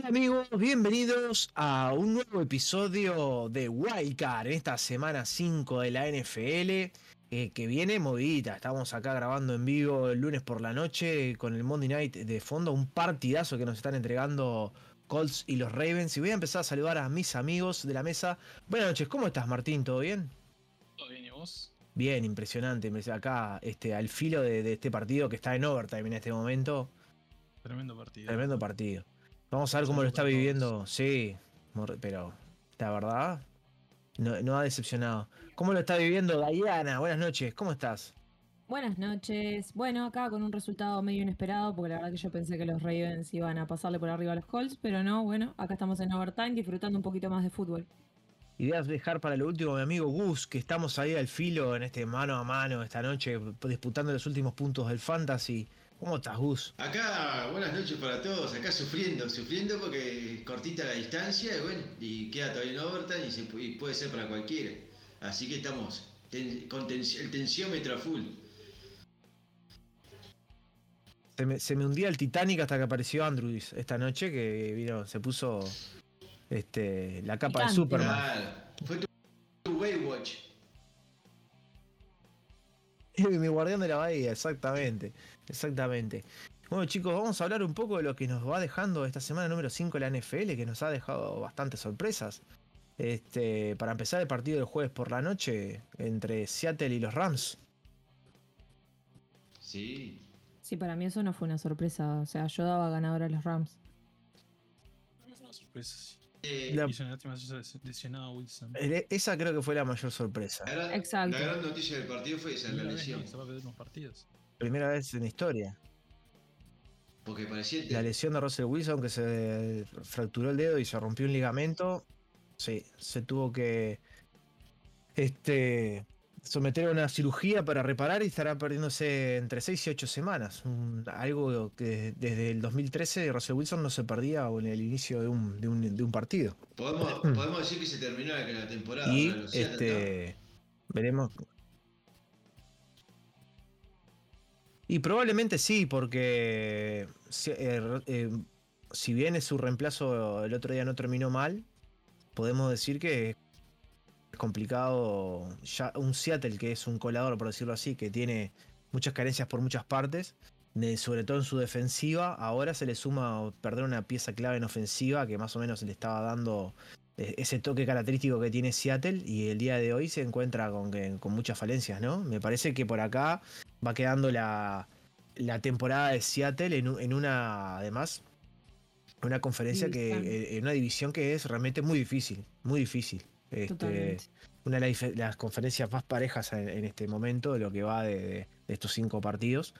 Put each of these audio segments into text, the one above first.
Hola amigos, bienvenidos a un nuevo episodio de Wildcard en esta semana 5 de la NFL eh, que viene movidita. Estamos acá grabando en vivo el lunes por la noche con el Monday Night de fondo, un partidazo que nos están entregando Colts y los Ravens. Y voy a empezar a saludar a mis amigos de la mesa. Buenas noches, ¿cómo estás Martín? ¿Todo bien? Todo bien, ¿y vos? Bien, impresionante. Acá este, al filo de, de este partido que está en overtime en este momento. Tremendo partido. Tremendo partido. Vamos a ver cómo lo está viviendo. Sí, pero la verdad, no, ha decepcionado. ¿Cómo lo está viviendo Diana? Buenas noches, ¿cómo estás? Buenas noches. Bueno, acá con un resultado medio inesperado, porque la verdad que yo pensé que los Ravens iban a pasarle por arriba a los Colts, pero no, bueno, acá estamos en overtime disfrutando un poquito más de fútbol. Ideas dejar para lo último, mi amigo Gus, que estamos ahí al filo en este mano a mano esta noche, disputando los últimos puntos del Fantasy. ¿Cómo estás, Gus? Acá, buenas noches para todos. Acá sufriendo, sufriendo porque cortita la distancia y bueno, y queda todavía en overtime y, puede ser para cualquiera. Así que estamos con el tensiómetro a full. Se me, hundía el Titanic hasta que apareció Andrews esta noche, que vino, se puso este, la capa de Superman. fue tu Waywatch. Mi guardián de la bahía, exactamente. Exactamente. Bueno chicos, vamos a hablar un poco de lo que nos va dejando esta semana número 5 de la NFL, que nos ha dejado bastantes sorpresas. Este, para empezar el partido del jueves por la noche entre Seattle y los Rams. Sí. Sí, para mí eso no fue una sorpresa. O sea, yo daba ganador a los Rams. No fue una sorpresa. Eh, la, Wilson. Esa creo que fue la mayor sorpresa. Exacto. La gran noticia del partido fue esa, la lesión. Se va a perder unos partidos. Primera vez en la historia. Porque parecía. La lesión de Russell Wilson, que se fracturó el dedo y se rompió un ligamento. Sí, se tuvo que. Este someter a una cirugía para reparar y estará perdiéndose entre 6 y 8 semanas. algo que desde el 2013 Russell Wilson no se perdía en el inicio de un, de un, partido. ¿Podemos, decir que se terminó la temporada. Y este, veremos. Y probablemente sí, porque si, eh, eh, si bien su reemplazo el otro día no terminó mal, podemos decir que complicado. Ya un Seattle que es un colador, por decirlo así, que tiene muchas carencias por muchas partes, sobre todo en su defensiva. Ahora se le suma perder una pieza clave en ofensiva que más o menos le estaba dando eh, ese toque característico que tiene Seattle y el día de hoy se encuentra con, con muchas falencias, ¿no? Me parece que por acá va quedando la, temporada de Seattle en, una, además, una conferencia que, eh, en una división que es realmente muy difícil, muy difícil. Este, una de las, conferencias más parejas en, este momento, de lo que va de, estos cinco partidos.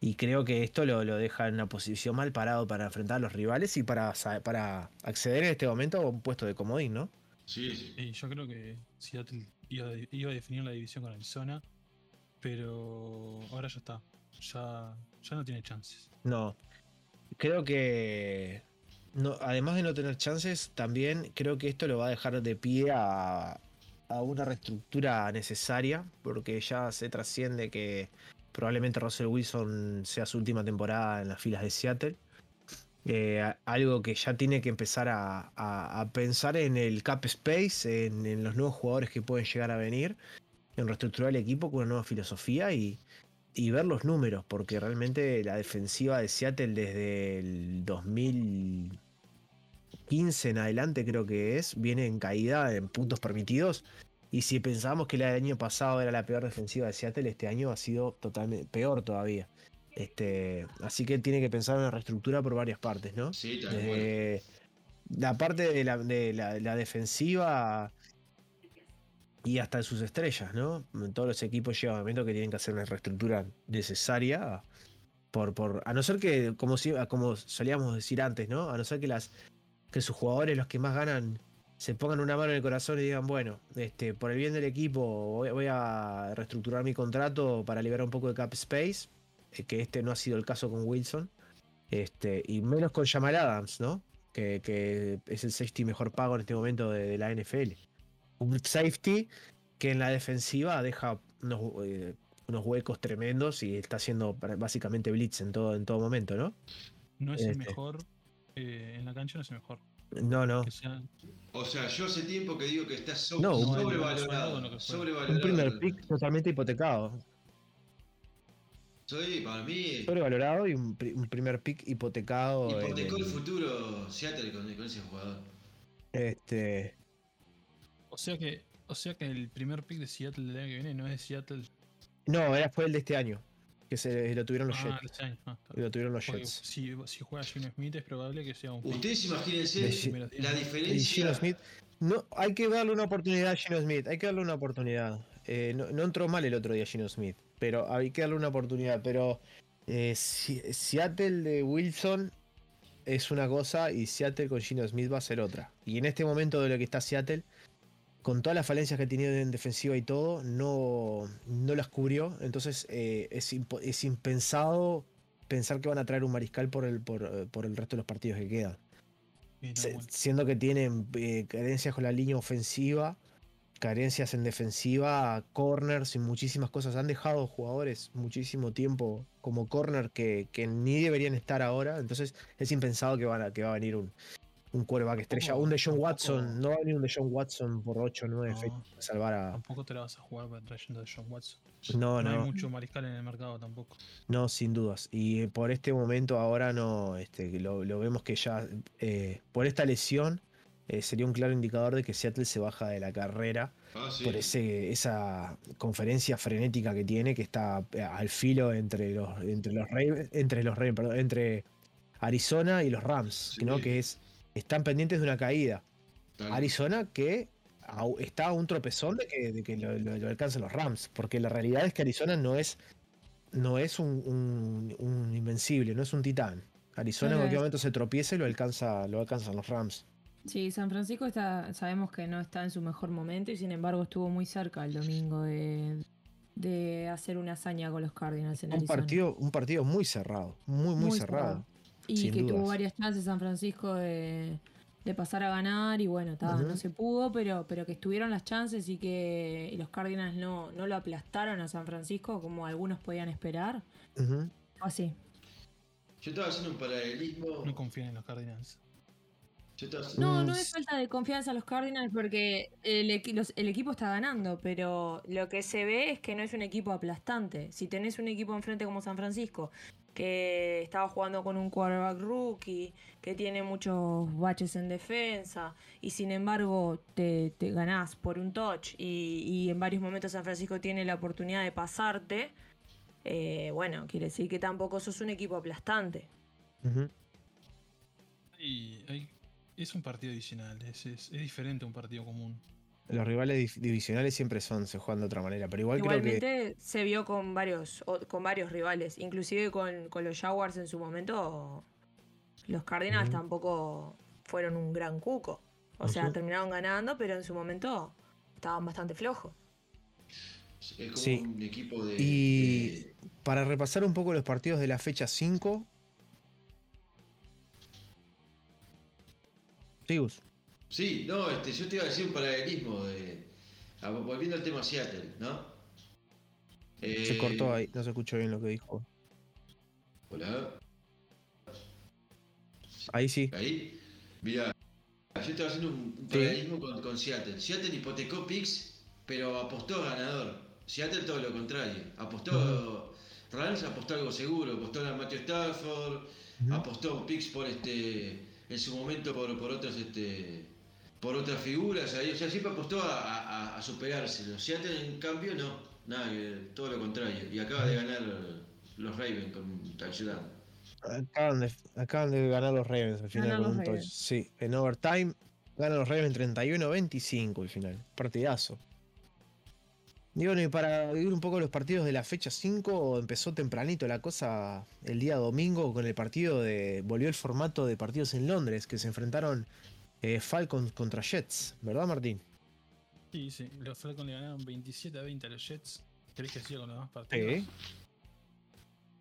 Y creo que esto lo, deja en una posición mal parado para enfrentar a los rivales y para, para acceder en este momento a un puesto de comodín, ¿no? Sí, sí. yo creo que Seattle iba, a definir la división con Arizona, pero ahora ya está. Ya, ya no tiene chances. No. Creo que además de no tener chances, también creo que esto lo va a dejar de pie a, una reestructura necesaria, porque ya se trasciende que probablemente Russell Wilson sea su última temporada en las filas de Seattle. Eh, algo que ya tiene que empezar a, pensar en el cap space, en, los nuevos jugadores que pueden llegar a venir, en reestructurar el equipo con una nueva filosofía y, y ver los números, porque realmente la defensiva de Seattle desde el 2015 en adelante creo que es, viene en caída en puntos permitidos. Y si pensábamos que el año pasado era la peor defensiva de Seattle, este año ha sido totalmente peor todavía. Este, así que tiene que pensar en la reestructura por varias partes, ¿no? Sí, la parte de la, de la defensiva y hasta sus estrellas, ¿no? Todos los equipos llegan un momento que tienen que hacer una reestructura necesaria. Por, por, a no ser que, como, como solíamos decir antes, ¿no? A no ser que, las, que sus jugadores, los que más ganan, se pongan una mano en el corazón y digan, bueno, este, por el bien del equipo voy, a reestructurar mi contrato para liberar un poco de cap space, eh, que este no ha sido el caso con Wilson, este, y menos con Jamal Adams, ¿no? Que, que es el safety mejor pago en este momento de la NFL un safety que en la defensiva deja eh, unos, huecos tremendos y está haciendo básicamente blitz en todo, en todo momento, ¿no? No es el este. mejor, eh, en la cancha no es el mejor. No, no. Sea, O sea, yo hace tiempo que digo que está so- No, un- sobrevalorado. no, no, no, sobrevalorado. Un primer pick totalmente hipotecado. Soy, para mí, Sobrevalorado y un, pri- un primer pick hipotecado. hipotecó el el- futuro Seattle con, con ese jugador. este, o sea que, o sea que el primer pick de Seattle del año que viene no es de Seattle. no, era, fue el de este año. Que se lo tuvieron los Ah, Jets. Ah, está. Lo tuvieron los Porque Jets. si, si juega Gino Smith es probable que sea un. Ustedes imagínense Gi- la Y Gino diferencia. Smith. No, hay que darle una oportunidad a Gino Smith. Hay que darle una oportunidad. Eh, no, no entró mal el otro día Gino Smith. Pero hay que darle una oportunidad. Pero eh, Si- Seattle de Wilson es una cosa y Seattle con Gino Smith va a ser otra. Y en este momento de lo que está Seattle, con todas las falencias que ha tenido en defensiva y todo, no, no las cubrió. Entonces eh, es, impensado pensar que van a traer un mariscal por el, por, eh, por el resto de los partidos que quedan. Bien, Se- bueno. siendo que tienen eh, carencias con la línea ofensiva, carencias en defensiva, corners y muchísimas cosas. Han dejado jugadores muchísimo tiempo como corner que, que ni deberían estar ahora. Entonces es impensado que, van a- que va a venir un, un quarterback estrella. Un de John Watson. No va a venir un de John Watson por 8 o 9 No. fechas a salvar a. Tampoco te la vas a jugar trayendo a John Watson. No, No, hay no. mucho mariscal en el mercado tampoco. No, sin dudas. Y eh, por este momento ahora no, este, lo, lo vemos que ya eh, por esta lesión eh, sería un claro indicador de que Seattle se baja de la carrera Ah, sí. por ese, esa conferencia frenética que tiene, que está al filo entre los, entre los Ravens, entre los Ravens, perdón, entre Arizona y los Rams, Sí. ¿no? Que es, están pendientes de una caída. Tal- Arizona que está a un tropezón de que, de que lo, lo- lo alcancen los Rams, porque la realidad es que Arizona no es, no es un, un- un invencible, no es un titán. Arizona No en cualquier momento se tropieza y lo, alcanza, lo alcanzan los Rams. Sí, San Francisco está, sabemos que no está en su mejor momento y sin embargo estuvo muy cerca el domingo de, de hacer una hazaña con los Cardinals en Un Arizona. partido, un partido muy cerrado, muy, muy, Muy cerrado. cerrado. Y sin que tuvo varias chances San Francisco de, de pasar a ganar y bueno, ta, no se pudo, pero, pero que estuvieron las chances y que y los Cardinals no, no lo aplastaron a San Francisco como algunos podían esperar. Ujú. Así. Yo estaba haciendo un paralelismo. No confían en los Cardinals. Yo estaba haciendo- No, Mm, no es falta de confianza a los Cardinals porque el, equi- los- el equipo está ganando, pero lo que se ve es que no es un equipo aplastante. Si tenés un equipo enfrente como San Francisco, que estaba jugando con un quarterback rookie, que tiene muchos baches en defensa, y sin embargo te, te ganás por un touch, y, y en varios momentos San Francisco tiene la oportunidad de pasarte, eh, bueno, quiere decir que tampoco sos un equipo aplastante. Ujú. Y hay- es un partido adicional, es, es- es diferente a un partido común. Los rivales divisionales siempre son, se juegan de otra manera, pero igual creo que Igualmente se vio con varios, o- con varios rivales, inclusive con, con los Jaguars en su momento, los Cardinals tampoco fueron un gran cuco. O sea, terminaron ganando, pero en su momento estaban bastante flojos. Es como Sí. un equipo de. Y- de- para repasar un poco los partidos de la fecha 5. Sigus. Sí, no, este, yo te iba a decir un paralelismo de. a- volviendo al tema Seattle, ¿no? Se Eh, cortó ahí, no se escuchó bien lo que dijo. Hola, Ahí sí. ahí. Mira, yo estaba haciendo un un Sí. paralelismo con, con Seattle. Seattle hipotecó picks, pero apostó ganador. Seattle todo lo contrario. Apostó. Rams apostó algo seguro, apostó a Matthew Stafford, Ujú. apostó picks por este. en su momento por, por otros este. Por otras figuras, ahí, o sea, siempre apostó a, a, a superárselo. Seattle en cambio no, nada, todo lo contrario. Y acaba de ganar los Ravens con un touchdown. Acaban de, acaban de ganar los Ravens al final con un touch. Sí, en overtime ganan los Ravens 31-25 al final. Partidazo. Y bueno, y para vivir un poco los partidos de la fecha 5, empezó tempranito la cosa el día domingo con el partido de. Volvió el formato de partidos en Londres, que se enfrentaron eh, Falcons contra Jets, ¿verdad, Martín? Sí, sí, los Falcons le ganaron 27 a 20 a los Jets. ¿Querés que siga con los demás partidos? Sí.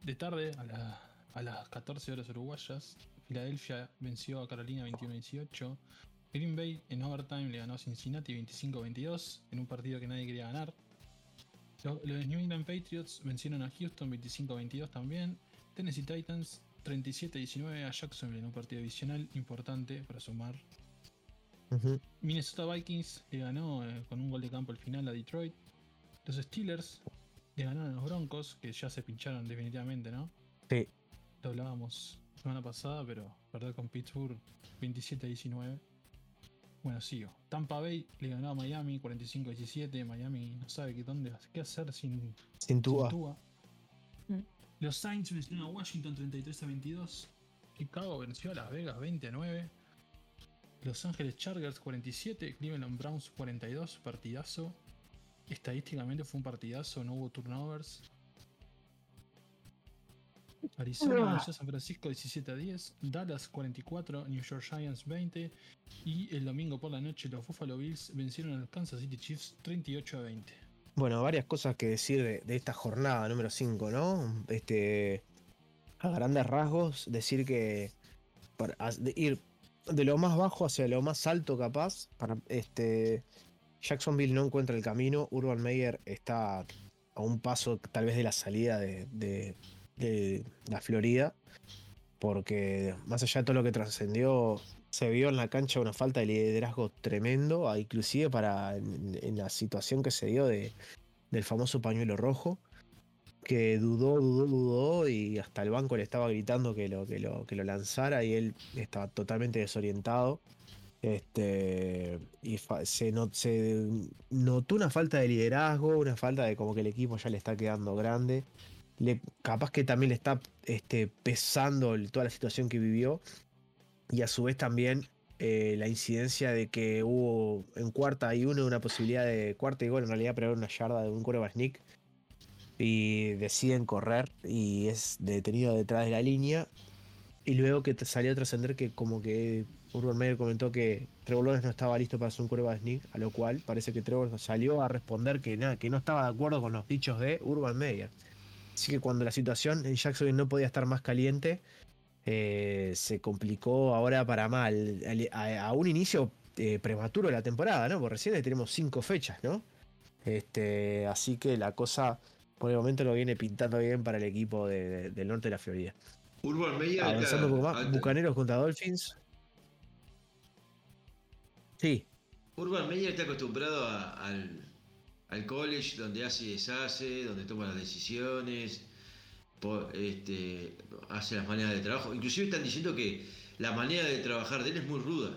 De tarde, a, la- a las 14 horas uruguayas, Filadelfia venció a Carolina 21-18. Green Bay en overtime le ganó a Cincinnati 25-22 en un partido que nadie quería ganar. Los, los New England Patriots vencieron a Houston 25-22 también. Tennessee Titans 37-19 a Jacksonville en un partido adicional importante para sumar. Minnesota Vikings le ganó eh, con un gol de campo al final a Detroit. Los Steelers le ganaron a los Broncos, que ya se pincharon definitivamente, ¿no? Sí. Lo hablábamos semana pasada, pero perder con Pittsburgh 27-19. Bueno, sigo. Tampa Bay le ganó a Miami 45-17. Miami no sabe qué, dónde, qué hacer sin, Sin sin Tua. Tua. Mm. Los Saints vencieron a Washington 33 a 22. Chicago venció a Las Vegas 20 a 9. Los Ángeles Chargers 47. Cleveland Browns 42. Partidazo. Estadísticamente fue un partidazo, no hubo turnovers. Arizona venció a San Francisco 17 a 10. Dallas 44. New York Giants 20. Y el domingo por la noche los Buffalo Bills vencieron a los Kansas City Chiefs 38 a 20. Bueno, varias cosas que decir de, de esta jornada número 5, ¿no? Este, a grandes rasgos, decir que para ir de lo más bajo hacia lo más alto capaz, para este Jacksonville no encuentra el camino, Urban Meyer está a un paso tal vez de la salida de, de- la Florida, porque más allá de todo lo que trascendió, se vio en la cancha una falta de liderazgo tremendo, inclusive para en, en la situación que se dio de, del famoso pañuelo rojo, que dudó, dudó, dudó y hasta el banco le estaba gritando que lo, que lo, que lo lanzara y él estaba totalmente desorientado. Este, y se, not- se notó una falta de liderazgo, una falta de como que el equipo ya le está quedando grande. Capaz que también le está este, pesando toda la situación que vivió. Y a su vez también eh, la incidencia de que hubo en cuarta y uno una posibilidad de cuarta y gol en realidad, pero era una yarda de un quarterback sneak. Y deciden correr y es detenido detrás de la línea. Y luego que salió a trascender que como que Urban Meyer comentó que Trevor no estaba listo para hacer un quarterback sneak, a lo cual parece que Trevor salió a responder que nada, que no estaba de acuerdo con los dichos de Urban Meyer. Así que cuando la situación en Jacksonville no podía estar más caliente, eh, se complicó ahora para mal. al- A, a un inicio eh, prematuro de la temporada, ¿no? Porque recién tenemos cinco fechas, ¿no? Este, así que la cosa por el momento lo viene pintando bien para el equipo de- de- del norte de la Florida. Urban Meyer. Avanzando un poco más, Bucaneros contra Dolphins. Sí, Urban Meyer está acostumbrado a- al, al college donde hace y deshace, donde toma las decisiones, este, hace las maneras de trabajo. Inclusive están diciendo que la manera de trabajar de él es muy ruda.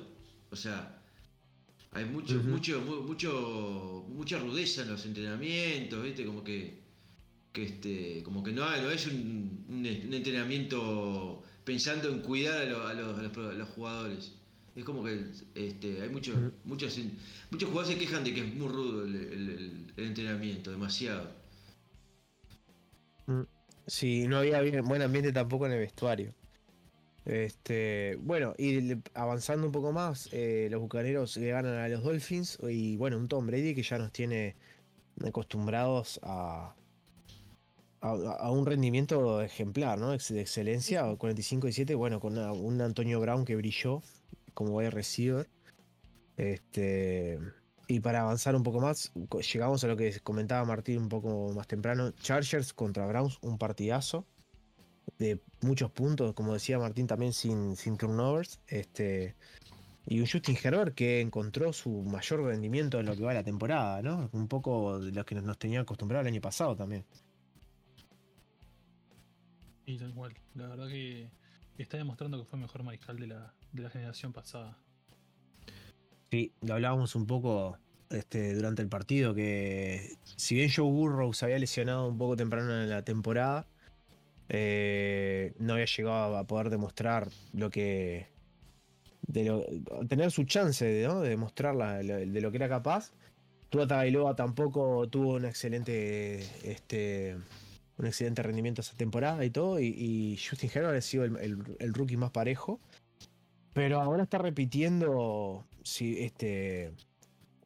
O sea, hay mucho, mucho, mu- mucho, mucha rudeza en los entrenamientos, ¿viste? Como que, que este, como que no, no es un, un- un entrenamiento pensando en cuidar a, lo- a los, a los pro- a los jugadores. Es como que este, hay muchos, muchos, muchos jugadores se quejan de que es muy rudo el, el- el- el entrenamiento, demasiado. sí, no había bien- buen ambiente tampoco en el vestuario. Este, bueno, y avanzando un poco más, eh, los bucaneros le ganan a los Dolphins y bueno, un Tom Brady que ya nos tiene acostumbrados a, a, a un rendimiento ejemplar, ¿no? De excelencia, 45 y 7, bueno, con una- un Antonio Brown que brilló como wide receiver. Este, y para avanzar un poco más, llegamos a lo que comentaba Martín un poco más temprano, Chargers contra Browns, un partidazo de muchos puntos, como decía Martín, también sin, sin turnovers. Este, y un Justin Herbert que encontró su mayor rendimiento en lo que va de la temporada, ¿no? Un poco de lo que nos tenía acostumbrado el año pasado también. Y tal cual. La verdad que está demostrando que fue mejor mariscal de la, de la generación pasada. Sí, lo hablábamos un poco este, durante el partido, que si bien Joe Burrow había lesionado un poco temprano en la temporada, eh, no había llegado a poder demostrar lo que... Tener su chance de, demostrar la- de lo que era capaz. Tua Tagovailoa tampoco tuvo un excelente, este, un excelente rendimiento esa temporada y todo, y, y Justin Herbert ha sido el- el- el rookie más parejo. Pero ahora está repitiendo sí, este,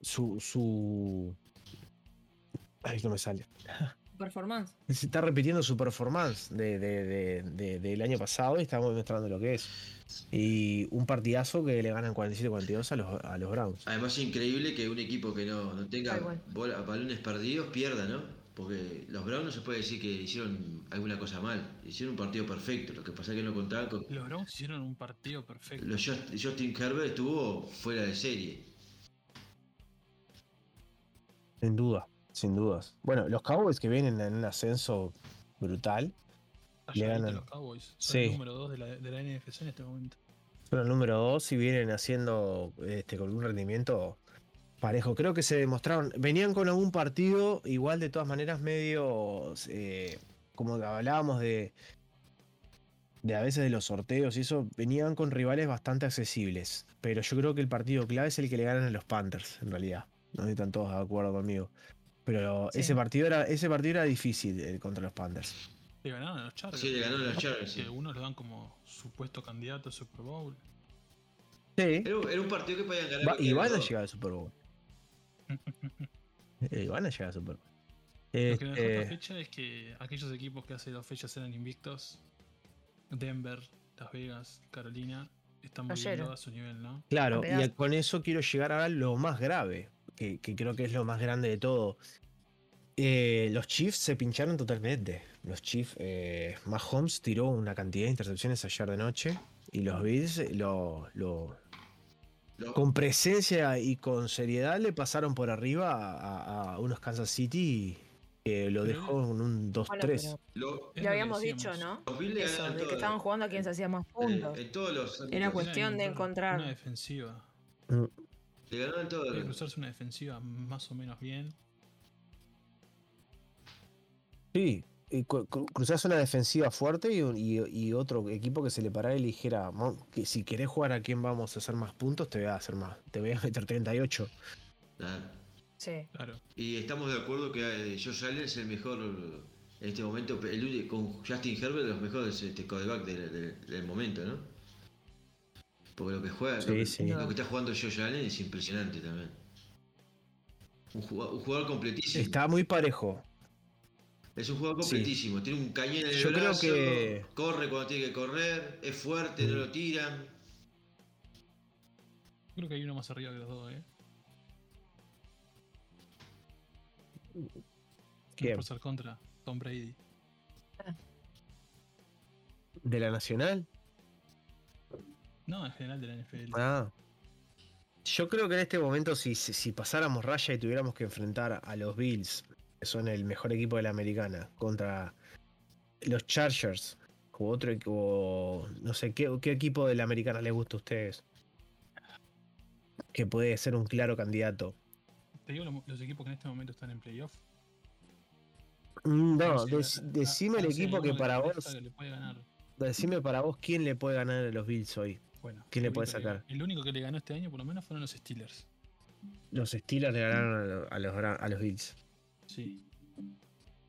su, su. Ay, no me sale. Performance. Se está repitiendo su performance de, de- de- de- del año pasado y estamos demostrando lo que es. Y un partidazo que le ganan 47-42 a los, a los Browns. Además es increíble que un equipo que no, no tenga bola- balones perdidos pierda, ¿no? Porque los Browns no se puede decir que hicieron alguna cosa mal. Hicieron un partido perfecto. Lo que pasa es que no contaban con. Los Browns hicieron un partido perfecto. Los Just- Justin Herbert estuvo fuera de serie. Sin duda, sin dudas. Bueno, los Cowboys que vienen en un ascenso brutal, Talladito ganan. los Cowboys. Son Sí. el número 2 de la, de la NFC en este momento. son el número 2 y vienen haciendo este, con un rendimiento parejo. Creo que se demostraron, venían con algún partido, igual de todas maneras medio, eh, como hablábamos de, de a veces de los sorteos y eso, venían con rivales bastante accesibles. Pero yo creo que el partido clave es el que le ganan a los Panthers, en realidad. No están todos de acuerdo conmigo. Pero Sí. ese partido era, ese partido era difícil eh, contra los Panthers. Le ganaron a los Chargers. Sí, le ganaron a los. Chargers, Que sí. algunos lo dan como supuesto candidato a Super Bowl. Sí. Era, era un partido que podían ganar. Va- y van a llegar al Super Bowl. Eh, van a llegar al Super Bowl. Lo que me dejó Este, esta fecha es que aquellos equipos que hace dos fechas eran invictos, Denver, Las Vegas, Carolina, están volviendo Cayeron. a su nivel, ¿no? claro, a y con eso quiero llegar a lo más grave, que, que creo que es lo más grande de todo. Eh, los Chiefs se pincharon totalmente. Los Chiefs, eh, Mahomes tiró una cantidad de intercepciones ayer de noche y los Bills eh, lo, lo- Los- con presencia y con seriedad le pasaron por arriba a, a unos Kansas City que lo dejó en un 2-3. Bueno, ya habíamos dicho. ¿no? los Bills le Eso, de que todo. estaban jugando a quien se hacía más Eh, puntos. en todos los Era cuestión de encontrar- Una defensiva. Le ganaron todo. Hay que cruzarse una defensiva más o menos bien. Sí, cruzás una defensiva fuerte y, un- y- y otro equipo que se le parara y le dijera, "Mo, que si querés jugar a quién vamos a hacer más puntos, te voy a hacer más, te voy a meter 38. Nada. Sí. Claro. Y estamos de acuerdo que eh, Josh Allen es el mejor en este momento, el con Justin Herbert de los mejores este, quarterback del, del- del momento, ¿no? Porque lo que juega, Sí, lo, que, sí. lo que está jugando Josh Allen es impresionante también. Un jugador, un jugador completísimo. Está muy parejo. Es un jugador Sí. completísimo. Tiene un cañón en el Yo creo que- corre cuando tiene que correr, es fuerte, no Mm. lo tiran. Creo que hay uno más arriba que los dos, ¿eh? ¿Quién? Por ser contra Tom Brady. ¿De la Nacional? No, en general de la NFL. Ah. Yo creo que en este momento, si, si, si pasáramos raya y tuviéramos que enfrentar a los Bills, que son el mejor equipo de la americana, contra los Chargers, o otro equipo, no sé, ¿qué, qué equipo de la americana les gusta a ustedes? Que puede ser un claro candidato. Te digo lo- los equipos que en este momento están en playoff. Mm, No, dec- decime el equipo que para vos, decime para vos quién le puede ganar a los Bills hoy. Bueno, ¿Quién le puede que- sacar? el único que le ganó este año por lo menos fueron los Steelers. Los Steelers le ganaron a los, a los Bills. Sí.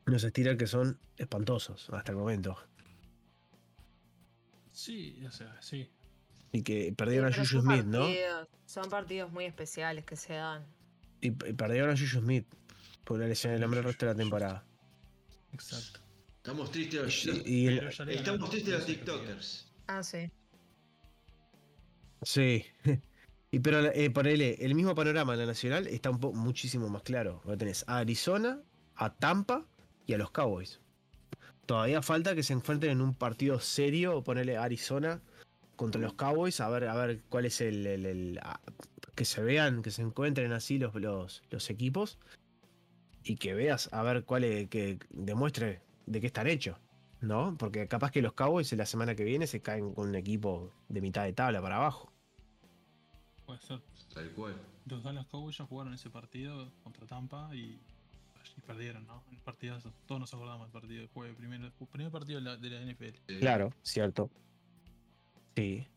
Los Steelers que son espantosos hasta el momento. Sí, o sea, sí. Y que perdieron Sí, a Juju Smith, ¿no? Son partidos muy especiales que se dan. Y, y perdieron a Juju Smith por la lesión del hombre el resto de la temporada. Exacto. Estamos tristes los, y el- estamos tristes los TikTokers. Ah, sí. sí. Y pero eh, ponele, el mismo panorama en la nacional está un muchísimo más claro. Ahora tenés a Arizona, a Tampa y a los Cowboys. Todavía falta que se enfrenten en un partido serio, ponerle Arizona contra los Cowboys, a ver, a ver cuál es el, el- que se vean, que se encuentren así los, los, los equipos y que veas a ver cuál es, que demuestre de qué están hechos, ¿no? Porque capaz que los Cowboys la semana que viene se caen con un equipo de mitad de tabla para abajo. Puede ser. Tal cual. Los Dallas Cowboys ya jugaron ese partido contra Tampa y, y perdieron, ¿no? El partidazo. Todos nos acordamos del partido del jueves. Primer, primer partido de la, de la NFL. Eh, Claro, cierto. Sí.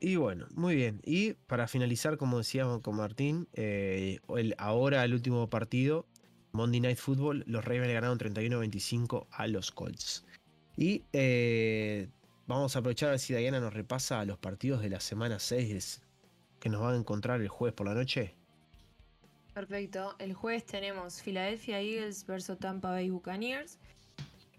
Y bueno, muy bien. Y para finalizar, como decíamos con Martín, eh, el, ahora el último partido, Monday Night Football, los Ravens le ganaron 31-25 a los Colts. Y eh, vamos a aprovechar a ver si Diana nos repasa los partidos de la semana 6 que nos van a encontrar el jueves por la noche. Perfecto. El jueves tenemos Philadelphia Eagles versus Tampa Bay Buccaneers.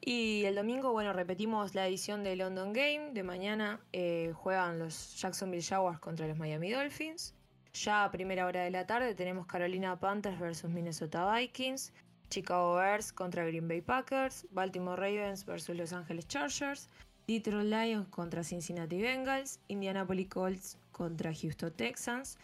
Y el domingo, bueno, repetimos la edición de London Game. De mañana eh, juegan los Jacksonville Jaguars contra los Miami Dolphins. Ya a primera hora de la tarde tenemos Carolina Panthers versus Minnesota Vikings, Chicago Bears contra Green Bay Packers, Baltimore Ravens versus Los Angeles Chargers, Detroit Lions contra Cincinnati Bengals, Indianapolis Colts contra Houston Texans,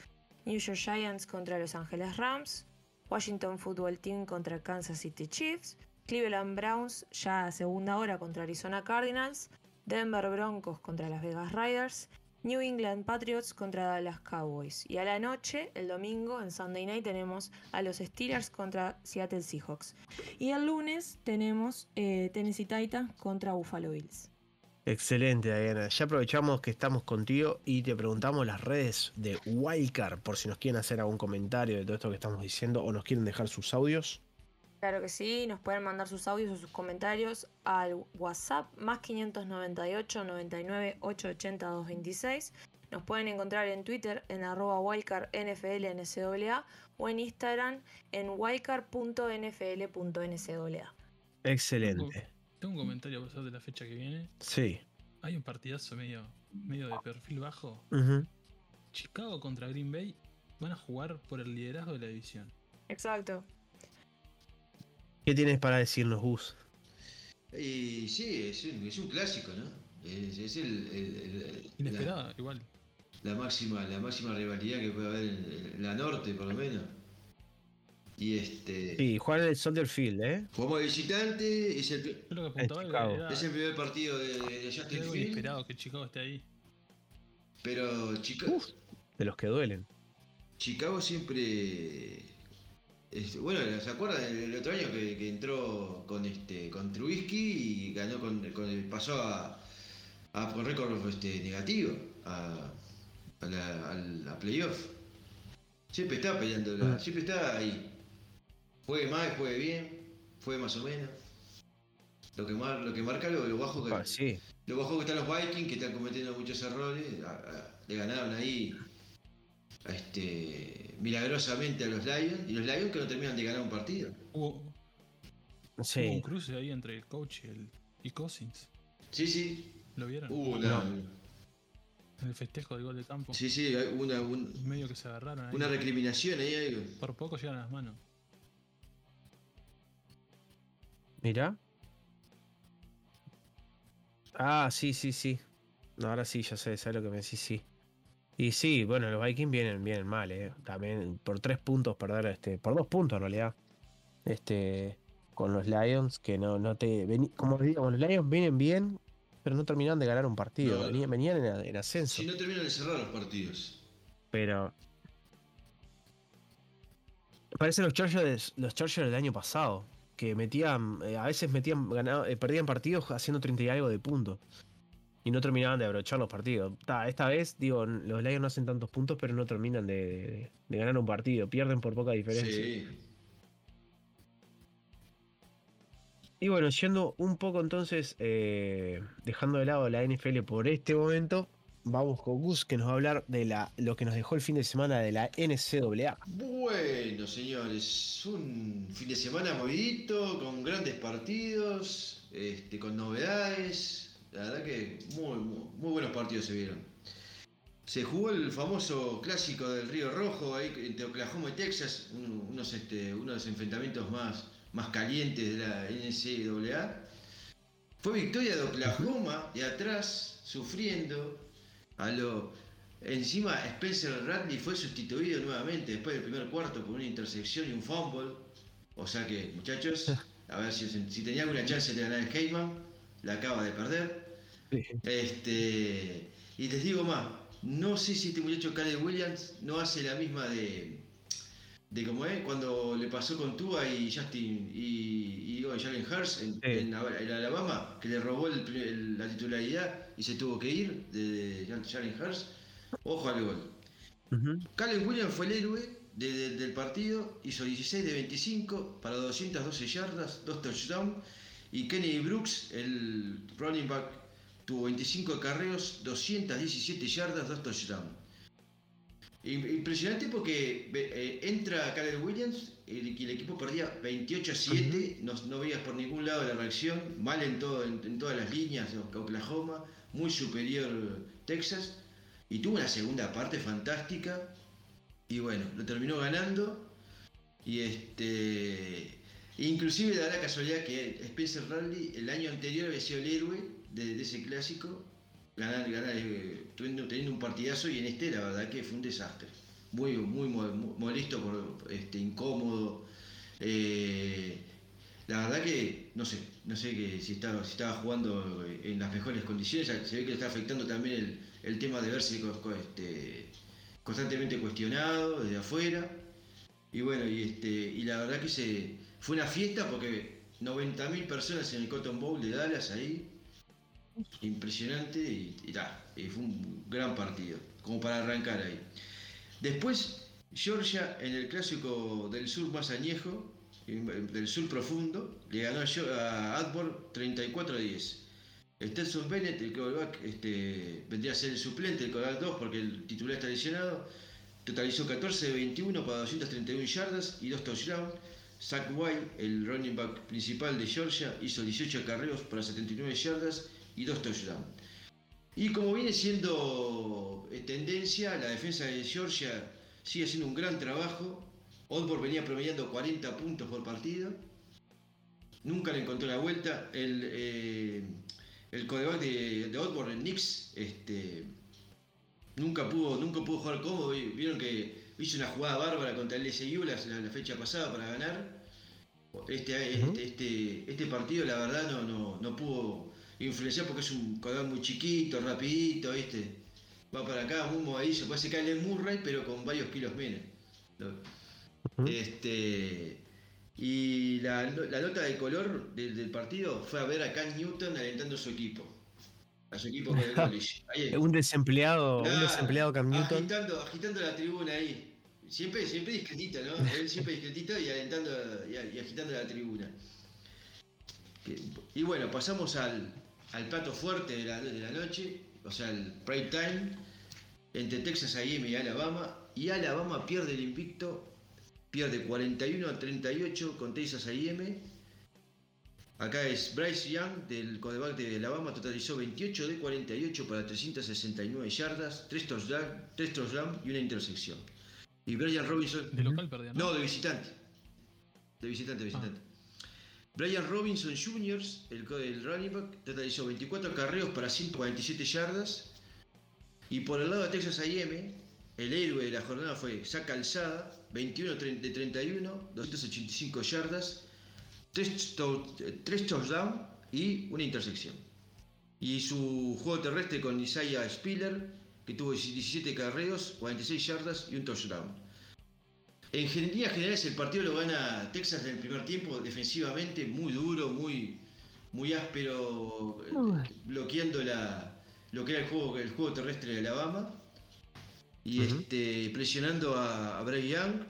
New York Giants contra Los Angeles Rams, Washington Football Team contra Kansas City Chiefs, Cleveland Browns ya a segunda hora contra Arizona Cardinals, Denver Broncos contra Las Vegas Riders, New England Patriots contra Dallas Cowboys. Y a la noche, el domingo, en Sunday Night, tenemos a los Steelers contra Seattle Seahawks. Y el lunes tenemos eh, Tennessee Titans contra Buffalo Bills. Excelente, Diana. Ya aprovechamos que estamos contigo y te preguntamos las redes de Wildcard por si nos quieren hacer algún comentario de todo esto que estamos diciendo o nos quieren dejar sus audios. Claro que sí, nos pueden mandar sus audios o sus comentarios al WhatsApp más 598 99 880 226. Nos pueden encontrar en Twitter en arroba o en Instagram en wildcard.nfl.ncaa. Excelente. Tengo un comentario a pesar de la fecha que viene. Sí. Hay un partidazo medio, medio de perfil bajo. Chicago contra Green Bay van a jugar por el liderazgo de la división. Exacto. ¿Qué tienes para decirnos, Gus? Y sí, es un, es un clásico, ¿no? Es, es el, el- el- Inesperada, igual. La, la máxima, la máxima rivalidad que puede haber en, en la norte, por lo menos. Y este. Sí, jugar en el Soldier Field, ¿eh? Jugamos de visitante, es el, que era, es el primer partido de, de Justin Field. inesperado que Chicago esté ahí. Pero Chicago, De los que duelen. Chicago siempre. bueno, ¿se acuerdan el otro año que, que entró con este con Trubisky y ganó con, con- pasó a, a con récord este, negativo a, a la, a la playoff? Siempre está peleando, la- Mm. siempre está ahí. Juegue mal, juegue bien, fue más o menos. Lo que, mar- lo que marca lo, lo bajo que, Ah, sí. lo bajo que están los Vikings, que están cometiendo muchos errores, a- a- le ganaron ahí a este, milagrosamente a los Lions, y los Lions que no terminan de ganar un partido. Hubo, hubo un Sí. cruce ahí entre el coach y, el, y Cousins. Sí, sí, ¿Lo vieron? hubo una, En el festejo del gol de campo. sí, sí, hubo una, un- Medio que se agarraron ahí. una recriminación ahí. algo. Por poco llegan a las manos. Mira. Ah, sí, sí, sí. No, ahora sí, ya sé, sabes lo que me decís, sí. Y sí, bueno, los Vikings vienen, vienen mal, eh. También por tres puntos perder, este, por dos puntos en realidad. Este, con los Lions, que no, no te. vení- como digamos, los Lions vienen bien, pero no terminaron de ganar un partido. No. venían, venían en, en ascenso. Si no terminan de cerrar los partidos. Pero. Parecen los Chargers, los Chargers del año pasado. Que metían. eh, a veces metían. ganaba- eh, perdían partidos haciendo 30 y algo de puntos. Y no terminaban de abrochar los partidos. Ta, esta vez, digo, los Lions no hacen tantos puntos, pero no terminan de, de- de ganar un partido. Pierden por poca diferencia. Sí. Y bueno, yendo un poco entonces, eh, dejando de lado la NFL por este momento, vamos con Gus que nos va a hablar de la, lo que nos dejó el fin de semana de la NCAA. Bueno, señores, un fin de semana movidito, con grandes partidos, este, con novedades. La verdad que muy, muy, buenos partidos se vieron. Se jugó el famoso clásico del Río Rojo ahí entre Oklahoma y Texas, un- unos, este, uno de los enfrentamientos más, más calientes de la NCAA. Fue victoria de Oklahoma, de atrás, sufriendo. A lo, encima Spencer Radley fue sustituido nuevamente después del primer cuarto por una intersección y un fumble. O sea que, muchachos, a ver si, si tenía alguna chance de ganar el Heyman, la acaba de perder. Este, y les digo más, no sé si este muchacho Caleb Williams no hace la misma de, de como es, cuando le pasó con Tua y Justin y, y digo, Jalen Hurst en, Sí. en Al- en Alabama, que le robó el pri- el- la titularidad y se tuvo que ir de, de Jalen Hurst. Ojo al gol. Ujú. Caleb Williams fue el héroe de- de- del partido, hizo 16 de 25 para 212 yardas, 2 touchdowns. Y Kenny Brooks, el running back, tuvo 25 carreos, 217 yardas, 2 touchdowns. Im- Impresionante porque eh, entra Caleb Williams y el equipo perdía 28 a 7, no, no veías por ningún lado la reacción, mal en, todo, en, en todas las líneas, Oklahoma, muy superior Texas, y tuvo una segunda parte fantástica, y bueno, lo terminó ganando. Y este. Inclusive da la casualidad que Spencer Rally el año anterior había sido el héroe de, ese clásico, ganar, ganar, eh, teniendo, un partidazo y en este la verdad que fue un desastre. Muy, muy molesto, por, este, incómodo. Eh, la verdad que no sé, no sé que si estaba, si estaba jugando en las mejores condiciones, se ve que le está afectando también el, tema de verse este, constantemente cuestionado desde afuera. Y bueno, y este, y la verdad que se, fue una fiesta porque 90.000 personas en el Cotton Bowl de Dallas ahí. Impresionante y, y, fue un gran partido, como para arrancar ahí. Después, Georgia en el clásico del sur más añejo, del sur profundo, le ganó a Adbor 34 a 10. Stetson Bennett, el quarterback, este, vendría a ser el suplente, el quarterback 2, porque el titular está lesionado. Totalizó 14 de 21 para 231 yardas y 2 touchdowns. Zach White, el running back principal de Georgia, hizo 18 acarreos para 79 yardas y 2 touchdowns. Y como viene siendo eh, tendencia, la defensa de Georgia sigue haciendo un gran trabajo. Oldborg venía promediando 40 puntos por partido. Nunca le encontró la vuelta. El, eh, el coreback de, de Oldborg, el Knicks, este, nunca, pudo, nunca pudo jugar cómodo. Vieron que hizo una jugada bárbara contra el LSU la, la, fecha pasada para ganar. Este, este, este, este, partido, la verdad, no, no, no pudo influenciar porque es un coreback muy chiquito, rapidito, ¿viste? Va para acá, muy movedizo. Puede ser Kyle Murray, pero con varios kilos menos. Este, y la, nota de color del, partido fue a ver a Cam Newton alentando a su equipo. A su equipo con el college. un desempleado, un desempleado Cam Newton. Agitando, agitando la tribuna ahí. Siempre, siempre discretito, ¿no? Él siempre discretito y alentando y, agitando la tribuna. Y bueno, pasamos al, al plato fuerte de la, de la noche, o sea, el prime time, entre Texas AM y Alabama. Y Alabama pierde el invicto pierde 41 a 38 con Texas A&M. Acá es Bryce Young del codeback de Alabama, totalizó 28 de 48 para 369 yardas, 3 touchdowns y una intersección. Y Brian Robinson. ¿De local perdía? No, de visitante. De visitante, de visitante. Ah. Brian Robinson Jr., el, el running back, totalizó 24 carreos para 147 yardas. Y por el lado de Texas AM, el héroe de la jornada fue Zach Calzada, 21 de 31, 285 yardas, 3, touchdowns y una intersección. Y su juego terrestre con Isaiah Spiller, que tuvo 17 carreos, 46 yardas y un touchdown. En general generales el partido lo gana Texas en el primer tiempo, defensivamente, muy duro, muy, muy áspero, bloqueando la, lo que era el juego, el juego terrestre de Alabama y este, presionando a, a Bray Young.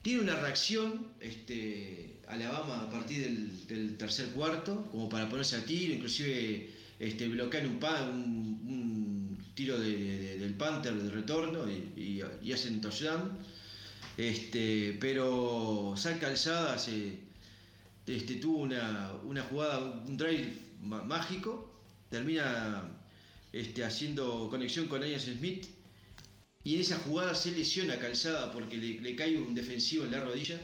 Tiene una reacción este, Alabama a partir del, tercer cuarto, como para ponerse a tiro, inclusive este, bloquean un, un, tiro del Panther de retorno y, y, hacen touchdown. Este, pero San Calzada se, este, tuvo una, una, jugada, un drive mágico, termina este, haciendo conexión con Ian Smith y en esa jugada se lesiona Calzada porque le, cae un defensivo en la rodilla.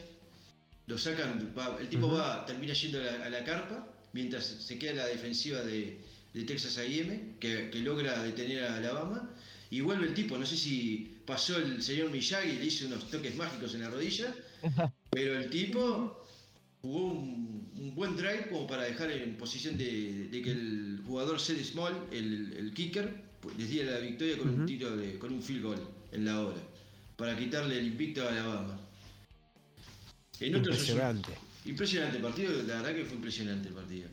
Lo sacan, el tipo va, termina yendo a la, carpa, mientras se queda la defensiva de, Texas AM, que, logra detener a Alabama. Y vuelve el tipo, no sé si pasó el señor Miyagi y le hizo unos toques mágicos en la rodilla, pero el tipo jugó un, buen drive como para dejar en posición de, que el jugador Seth Small, el, el kicker, decía la victoria con un tiro de, con un field goal en la hora, para quitarle el invicto a Alabama. impresionante. impresionante el partido, la verdad que fue impresionante el partido.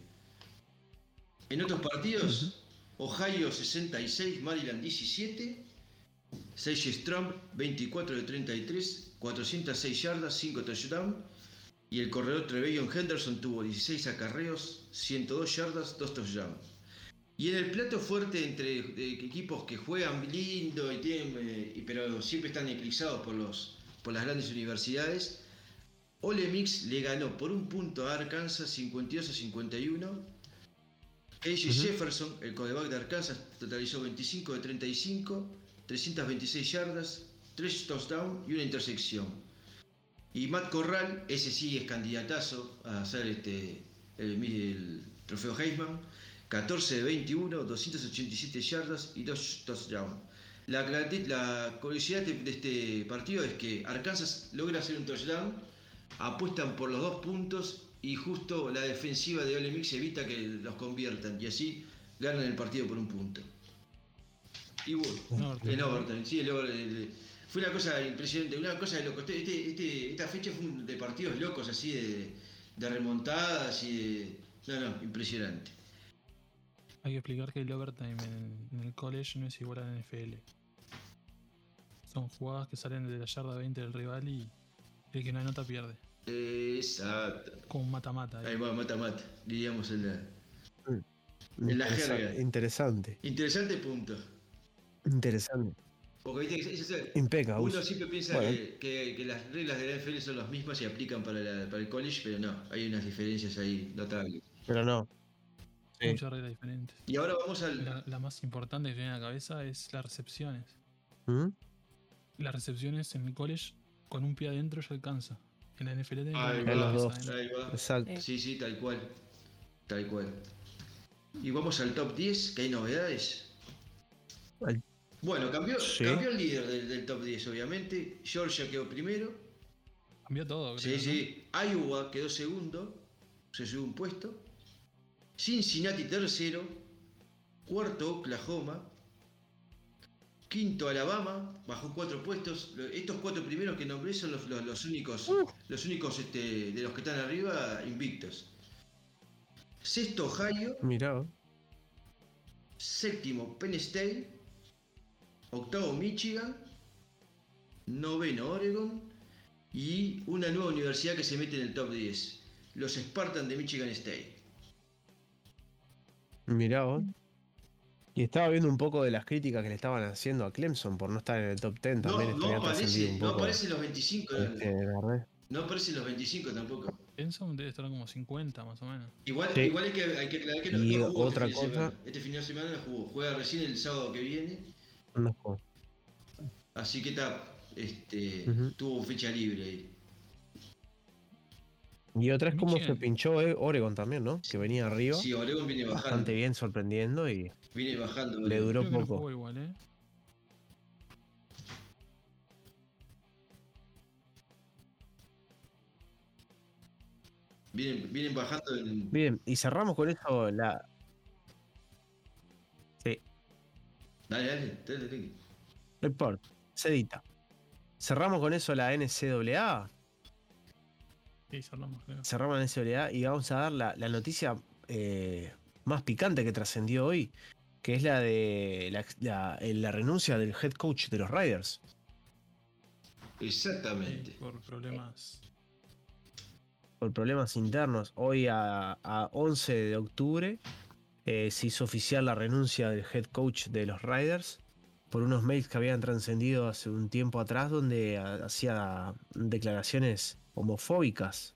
En otros partidos, Ohio 66, Maryland 17, Sage Strong 24 de 33, 406 yardas, 5 touchdowns. Y el corredor Trevelyan Henderson tuvo 16 acarreos, 102 yardas, 2 touchdowns. Y en el plato fuerte entre equipos que juegan lindo y tienen, eh, pero siempre están eclipsados por, los, por las grandes universidades, Ole Mix le ganó por un punto a Arkansas 52 a 51. AJ Jefferson, el codeback de Arkansas, totalizó 25 de 35, 326 yardas, tres touchdowns y una intersección. Y Matt Corral, ese sí es candidatazo a hacer este, el, el trofeo Heisman. 14 de 21, 287 yardas y 2 touchdowns. La, la curiosidad de, de este partido es que Arkansas logra hacer un touchdown, apuestan por los dos puntos y justo la defensiva de Ole Mix evita que los conviertan y así ganan el partido por un punto. Y bueno, en overtime, sí, el el- fue una cosa impresionante, una cosa de loco. Este- este- este- esta fecha fue un- de partidos locos así de, de remontadas y de. No, no, impresionante. Hay que explicar que el overtime en, en el college no es igual a la NFL. Son jugadas que salen de la yarda 20 del rival y el que no anota pierde. Exacto. Como mata-mata. ahí. Ahí va, mata mata, diríamos en la. En la Interesa- jerga. Interesante. Interesante punto. Interesante. Porque viste que es- es- Impeca, uno siempre piensa Bueno. que, que- que las reglas de la NFL son las mismas y aplican para, la- para el college, pero no, hay unas diferencias ahí notables. Pero no. Sí. Muchas reglas diferentes. Y ahora vamos al. La, la más importante que tiene en la cabeza es las recepciones. ¿Mm? Las recepciones en el college con un pie adentro ya alcanza. En la NFL la Los dos. Exacto. Sí, sí, tal cual. Tal cual. Y vamos al top 10, que hay novedades. Bueno, cambió, Sí. cambió el líder del, del top 10, obviamente. Georgia quedó primero. Cambió todo. Sí, creo, ¿no? sí. Iowa quedó segundo. Se subió un puesto. Cincinnati tercero. Cuarto Oklahoma. Quinto Alabama. Bajó cuatro puestos. Estos cuatro primeros que nombré son los, los- los únicos, los únicos este, de los que están arriba invictos. Sexto Ohio. Mirá. Séptimo Penn State. Octavo Michigan. Noveno Oregon. Y una nueva universidad que se mete en el top 10. Los Spartans de Michigan State. Mirá vos. Y estaba viendo un poco de las críticas que le estaban haciendo a Clemson por no estar en el top 10. No, También no trascendido aparece, un no poco. aparecen los 25. este, la. No aparecen los 25 tampoco. Benson debe estar como 50 más o menos. Igual, Sí. igual hay, que, hay que aclarar que no, Y no jugó otra este fin de cosa- semana. Este fin de semana no jugó. Juega recién el sábado que viene. No juego. Así que está. Este, Ujú. Tuvo fecha libre ahí. Y otra es cómo se pinchó eh, Oregon también, ¿no? Que venía arriba. Sí, Oregon viene bajando. bastante bien, sorprendiendo y Viene bajando. le duró Creo no poco. igual, ¿eh? Vienen, vienen bajando en. Bien, y cerramos con eso la. Sí, Dale, dale, dale, dale. no importa. Sedita. Cerramos con eso la NCAA. Sí, cerramos, creo. Cerramos la NCAA y vamos a dar la, la noticia eh, más picante que trascendió hoy, que es la de la, la- eh, la renuncia del head coach de los Riders. Sí, Exactamente. por problemas. por problemas internos. Hoy a, a 11 de octubre eh, se hizo oficial la renuncia del head coach de los Riders por unos mails que habían trascendido hace un tiempo atrás donde ha- hacía declaraciones homofóbicas.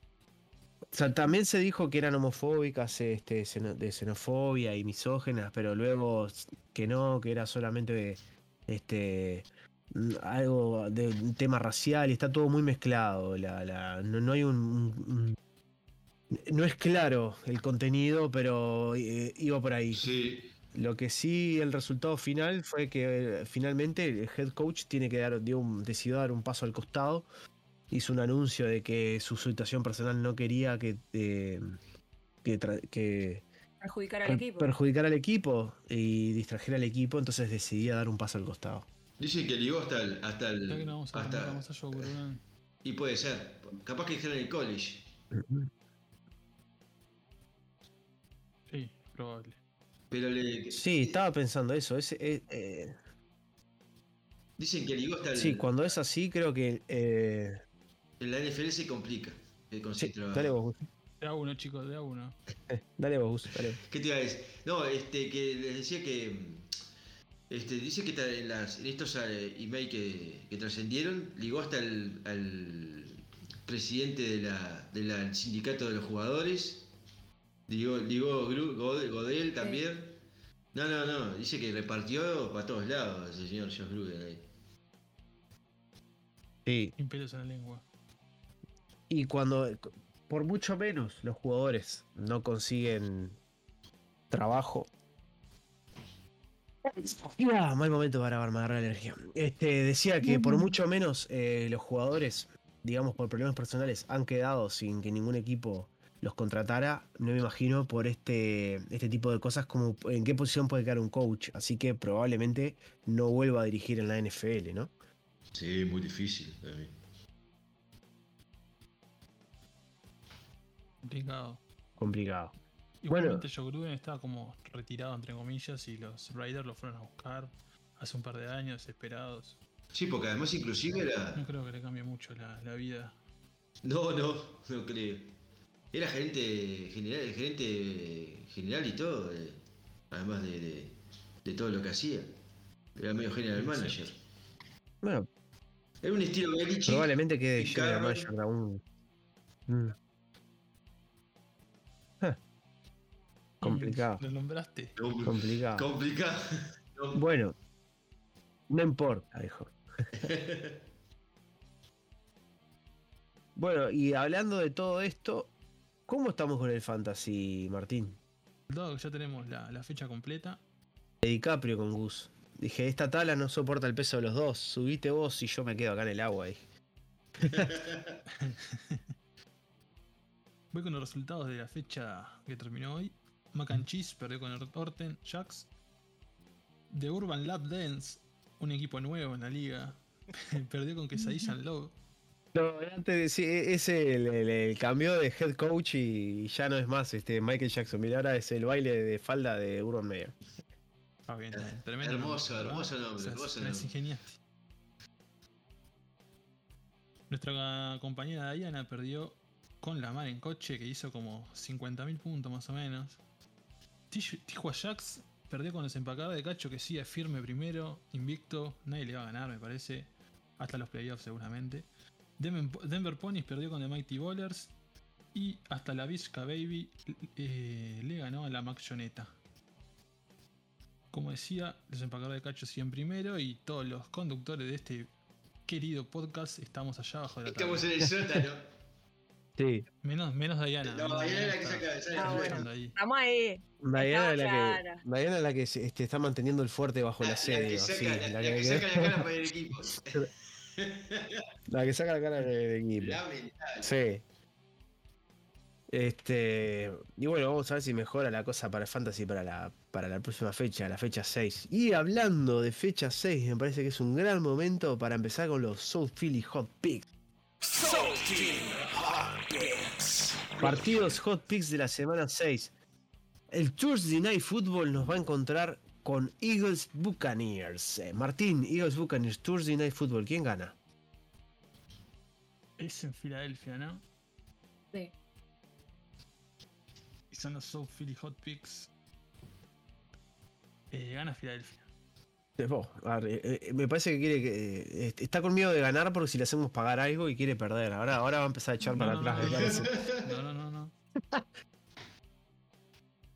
O sea, también se dijo que eran homofóbicas, este, de xenofobia y misógenas, pero luego que no, que era solamente este, mm, algo de un tema racial y está todo muy mezclado. La, la- no, no hay un- No es claro el contenido, pero eh, iba por ahí. Sí. Lo que sí, el resultado final fue que eh, finalmente el head coach tiene que dar, dio un- decidió dar un paso al costado. Hizo un anuncio de que su situación personal no quería que, eh, que, que Perjudicar al per- equipo. perjudicara al equipo y distrajera al equipo, entonces decidía dar un paso al costado. Dicen que ligó hasta el. Hasta el Ya que no vamos a hasta- a y puede ser. Capaz que dijeron en el college. Sí, probable. Pero le. Sí, estaba pensando eso. ese, eh, eh, Dicen que ligó hasta el. sí, cuando es así, creo que. En la NFL se complica. eh, sí, dale vos. De a uno, chicos, de a uno. Dale vos, Gus, dale. ¿Qué te iba a decir? No, este, que les decía que. Este, dice que en, las, en estos eh, email que, que trascendieron, ligó hasta el al presidente de la, de la- del sindicato de los jugadores. Ligó, ligó Godel también. No, no, no. Dice que repartió para todos lados el señor Josh Gruden ahí. Sí, Sin pelos en la lengua. Y cuando, por mucho menos, los jugadores no consiguen trabajo. Ah, mal momento para agarrar la energía. Este, decía que por mucho menos eh, los jugadores, digamos, por problemas personales, han quedado sin que ningún equipo los contratara. No me imagino por este, este tipo de cosas como en qué posición puede quedar un coach. Así que probablemente no vuelva a dirigir en la NFL, ¿no? Sí, muy difícil para mí. Complicado. Complicado. Igualmente Joe Gruden estaba como retirado entre comillas y los Raiders lo fueron a buscar hace un par de años desesperados. Sí, porque además inclusive era... No creo que le cambie mucho la, la vida. No, no, no creo. Era gerente general, gerente general y todo, eh, además de, de- de todo lo que hacía. Era medio general manager. Bueno, Era un estilo Belichick. Probablemente quede general manager aún. Mm, Complicado. Lo nombraste. Com- complicado. Complicado. No, Bueno, no importa, dijo. Bueno, y hablando de todo esto, ¿cómo estamos con el fantasy, Martín? Que ya tenemos la, la fecha completa, De DiCaprio con Gus. Dije, esta tabla no soporta el peso de los dos. Subite vos y yo me quedo acá en el agua. dije. voy con los resultados de la fecha que terminó hoy. Mac and Cheese perdió con el Orten Jacks. The Urban Lab Dance, un equipo nuevo en la liga, perdió con Quesadilla and Love. No, antes de decir, es el, el- el cambio de head coach y ya no es más este Michael Jackson. Mira, ahora es el baile de falda de Urban Meyer. Ah, bien, bien, tremendo. Hermoso, nombre, hermoso ¿verdad? nombre, O sea, hermoso las nombre. ingeniaste. Nuestra compañera Diana perdió con la mar en coche que hizo como 50.000 puntos más o menos. Tish- Tijua Jax perdió con los empacados de cacho que sigue firme primero, invicto, nadie le va a ganar me parece, hasta los playoffs seguramente. Denver, Ponies perdió con The Mighty Ballers y hasta la Vizca Baby eh, le ganó a la Macchoneta. Como decía, los empacadores de cacho siguen primero y todos los conductores de este querido podcast estamos allá abajo de la tabla. Estamos en el sótano. Sí, Menos, menos Diana. No, Diana es la que está- saca- Ah, bueno. ahí. Estamos ahí. Diana es la que, clara. Diana es la que se- este, está manteniendo el fuerte bajo La, el la que asedio. saca, sí, la, la la que- saca la cara para el equipo. la que saca la cara del equipo. Lamentable. Sí. Este. Y bueno, vamos a ver si mejora la cosa para el Fantasy para la, para la próxima fecha, la fecha 6. Y hablando de fecha 6, me parece que es un gran momento para empezar con los South Philly Hot Picks. Partidos Hot Picks de la semana 6. El Thursday Night Football nos va a encontrar con Eagles Buccaneers. Eh, Martín, Eagles Buccaneers, Thursday Night Football, ¿quién gana? Es en Filadelfia, ¿no? Sí. Y son los South Philly Hot Picks. Eh, gana Filadelfia. Eh, vos, a ver, eh, me parece que quiere que. eh, está con miedo de ganar porque si le hacemos pagar algo y quiere perder. Ahora, ahora va a empezar a echar No, para no, atrás, no. No, no, no, no.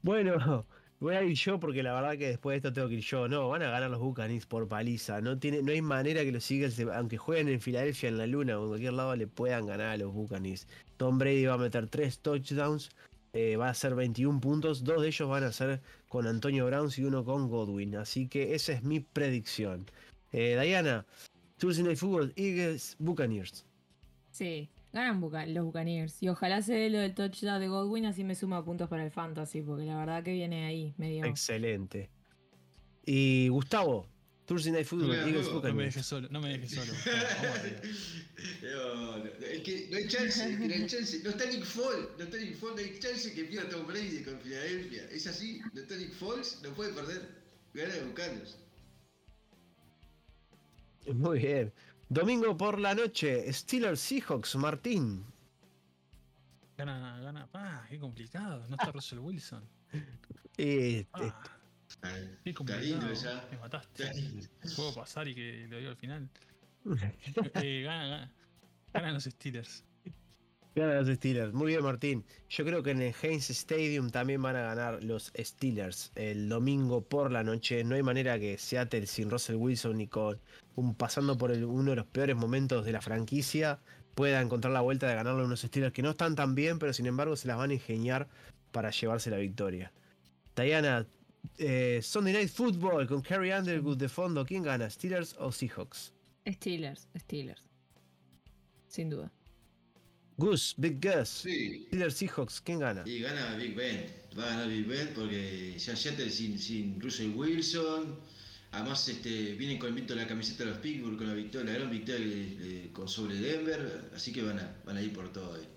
Bueno, voy a ir yo porque la verdad que después de esto tengo que ir yo. No, van a ganar los Buccaneers por paliza. No, tiene, no hay manera que los Eagles, aunque jueguen en Filadelfia, en la luna o en cualquier lado, le puedan ganar a los Buccaneers. Tom Brady va a meter tres touchdowns. eh, va a hacer 21 puntos. Dos de ellos van a ser con Antonio Browns y uno con Godwin. Así que esa es mi predicción. Eh, Diana, Tuesday Night Football, Eagles, Buccaneers. Sí. Ganan Buca- los Buccaneers. Y ojalá se dé lo del touchdown de Godwin, así me suma puntos para el fantasy, porque la verdad que viene ahí, medio. Excelente. Y Gustavo, Thursday Night Football, Eagles. No me dejes solo, no me dejes solo. No, no, es que no hay chance, no hay chance. No está Nick Foles, no está Nick Foles, no hay chance que pierda Tom Brady con Filadelfia. Es así, no está Nick Foles, no puede perder. Gana a Bucanos. Muy bien. Domingo por la noche, Steelers Seahawks, Martín. Gana, gana. Ah, qué complicado. No está Russell Wilson. Eh, Ah, Ah, qué Está complicado. lindo ya. Me mataste. Puedo pasar y que lo digo al final. Eh, gana, gana. Ganan los Steelers. Ganan los Steelers. Muy bien, Martín. Yo creo que en el Heinz Stadium también van a ganar los Steelers el domingo por la noche. No hay manera que Seattle sin Russell Wilson ni con un, pasando por el- uno de los peores momentos de la franquicia pueda encontrar la vuelta de ganarle a unos Steelers que no están tan bien, pero sin embargo se las van a ingeniar para llevarse la victoria. Diana, eh, Sunday Night Football con Carrie Underwood de fondo. ¿Quién gana? ¿Steelers o Seahawks? Steelers, Steelers. Sin duda. Gus, Big Gus. Sí. Steelers, Seahawks. ¿Quién gana? Y gana Big Ben. Va a ganar Big Ben porque ya Seattle sin, sin Russell Wilson. Además este, vienen con el viento de la camiseta de los Pittsburgh con la victoria, la gran victoria eh, con sobre Denver. Así que van a, van a ir por todo ahí.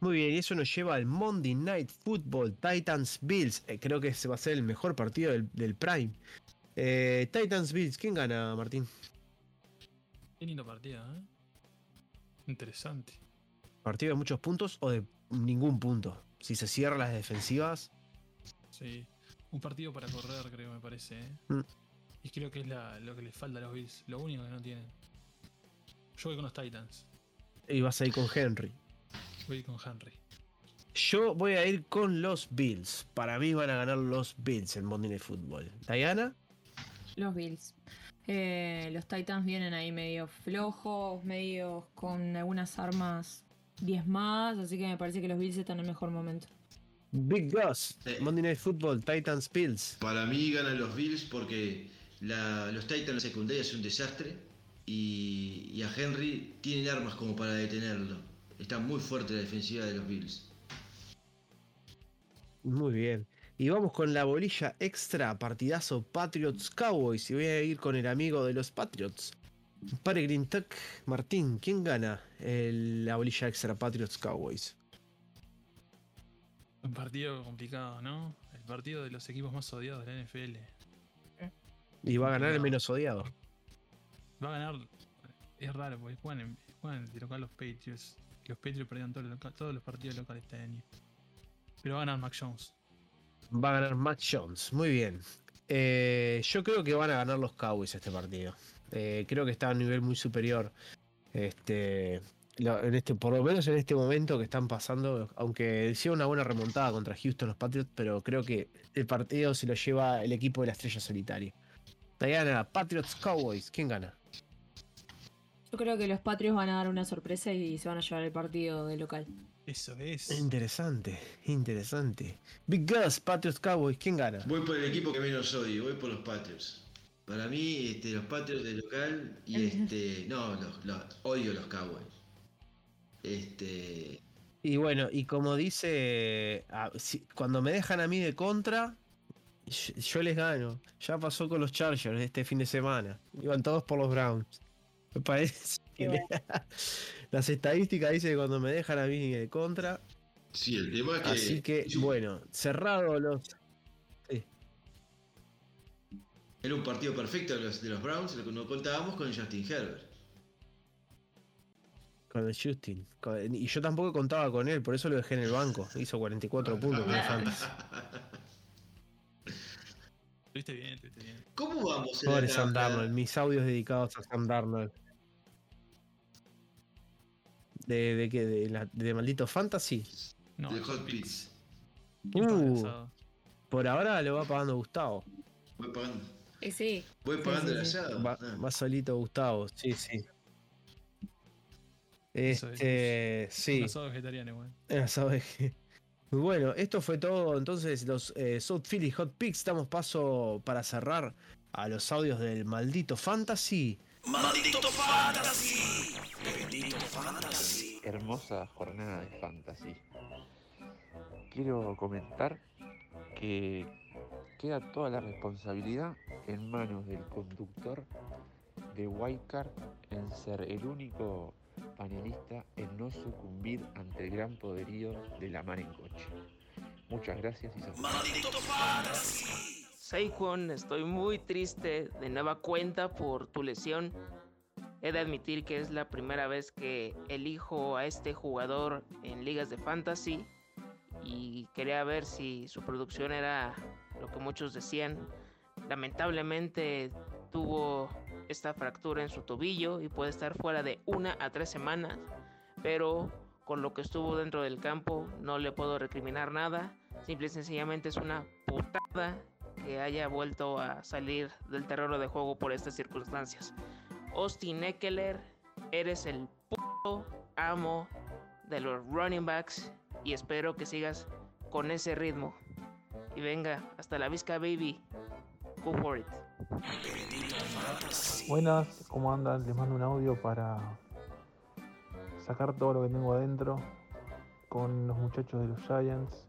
Muy bien, y eso nos lleva al Monday Night Football Titans Bills. Eh, creo que ese va a ser el mejor partido del, del Prime. Eh, Titans Bills, ¿quién gana, Martín? Qué lindo partido, ¿eh? Interesante. ¿Partido de muchos puntos o de ningún punto? Si se cierran las defensivas. Sí. Un partido para correr, creo, me parece. ¿eh? Mm. Y creo que es la- lo que les falta a los Bills. Lo único que no tienen. Yo voy con los Titans. Y vas a ir con Henry. Voy con Henry. Yo voy a ir con los Bills. Para mí van a ganar los Bills en Monday Night Football. ¿Diana? Los Bills. Eh, los Titans vienen ahí medio flojos, medio con algunas armas diezmadas, así que me parece que los Bills están en el mejor momento. Big Gus. Eh. Monday Night Football, Titans Bills. Para mí ganan los Bills porque la- los Titans en la secundaria es un desastre y, y a Henry tienen armas como para detenerlo. Está muy fuerte la defensiva de los Bills. Muy bien. Y vamos con la bolilla extra, partidazo Patriots Cowboys. Y voy a ir con el amigo de los Patriots. Peregrine Tuck, Martín, ¿quién gana el- la bolilla extra Patriots Cowboys? Un partido complicado, ¿no? El partido de los equipos más odiados de la NFL. Y va a ganar el menos odiado. Va a ganar. Es raro, porque juegan, en- juegan de local los Patriots. Los Patriots perdieron todos los, partidos locales este año. Pero va a ganar Mac Jones. Va a ganar Mac Jones. Muy bien. Eh, yo creo que van a ganar los Cowboys este partido. Eh, creo que está a un nivel muy superior. Este, en este, por lo menos en este momento que están pasando, aunque hicieron una buena remontada contra Houston los Patriots, pero creo que el partido se lo lleva el equipo de la estrella solitaria. Diana, Patriots Cowboys, ¿quién gana? Yo creo que los Patriots van a dar una sorpresa y se van a llevar el partido de local. Eso es. Interesante, interesante. Big Gus, Patriots Cowboys, ¿quién gana? Voy por el equipo que menos odio, voy por los Patriots. Para mí, este, los Patriots de local y este. No, los, los- odio los Cowboys. Este. Y bueno, y como dice, cuando me dejan a mí de contra, yo les gano. Ya pasó con los Chargers este fin de semana. Iban todos por los Browns. Me parece que las estadísticas dicen que cuando me dejan a mí de contra. Sí, el tema es que. Así que, bueno, cerrado los. Era un partido perfecto de los, de los Browns, lo que no contábamos con Justin Herbert. Con el Justin. Con- y yo tampoco contaba con él, por eso lo dejé en el banco. Hizo 44 puntos con el Fantasy. Estuviste bien, estuviste bien. ¿Cómo vamos en Pobre Sam? Darnold, mis audios dedicados a Sam Darnold. ¿De, de qué? ¿De, la- de maldito fantasy? No, De Hot Pits. ¿Quién paga el Uh. asado? Por ahora lo va pagando Gustavo. Voy pagando, Y sí. voy Sí, pagando sí, el sí. asado. Va, Ah. va solito Gustavo, sí, sí. Eso es. Este, Un sí. asado vegetariano, igual. Ya sabes que- Muy bueno, esto fue todo. Entonces, los eh, South Philly Hot Picks. Damos paso para cerrar a los audios del maldito Fantasy. hermosa jornada de fantasy. Quiero comentar que queda toda la responsabilidad en manos del conductor de Wildcard en ser el único panelista en no sucumbir ante el gran poderío de la mar en coche. Muchas gracias y saludos. Saquon, estoy muy triste de nueva cuenta por tu lesión. He de admitir que es la primera vez que elijo a este jugador en ligas de fantasy y quería ver si su producción era lo que muchos decían. Lamentablemente tuvo esta fractura en su tobillo y puede estar fuera de una a tres semanas, pero con lo que estuvo dentro del campo no le puedo recriminar nada, simple y sencillamente es una putada que haya vuelto a salir del terreno de juego por estas circunstancias. Austin Eckler, eres el puto amo de los running backs y espero que sigas con ese ritmo. Y venga, hasta la vista baby. Go for it. Buenas, ¿cómo andan? Les mando un audio para sacar todo lo que tengo adentro con los muchachos de los Giants.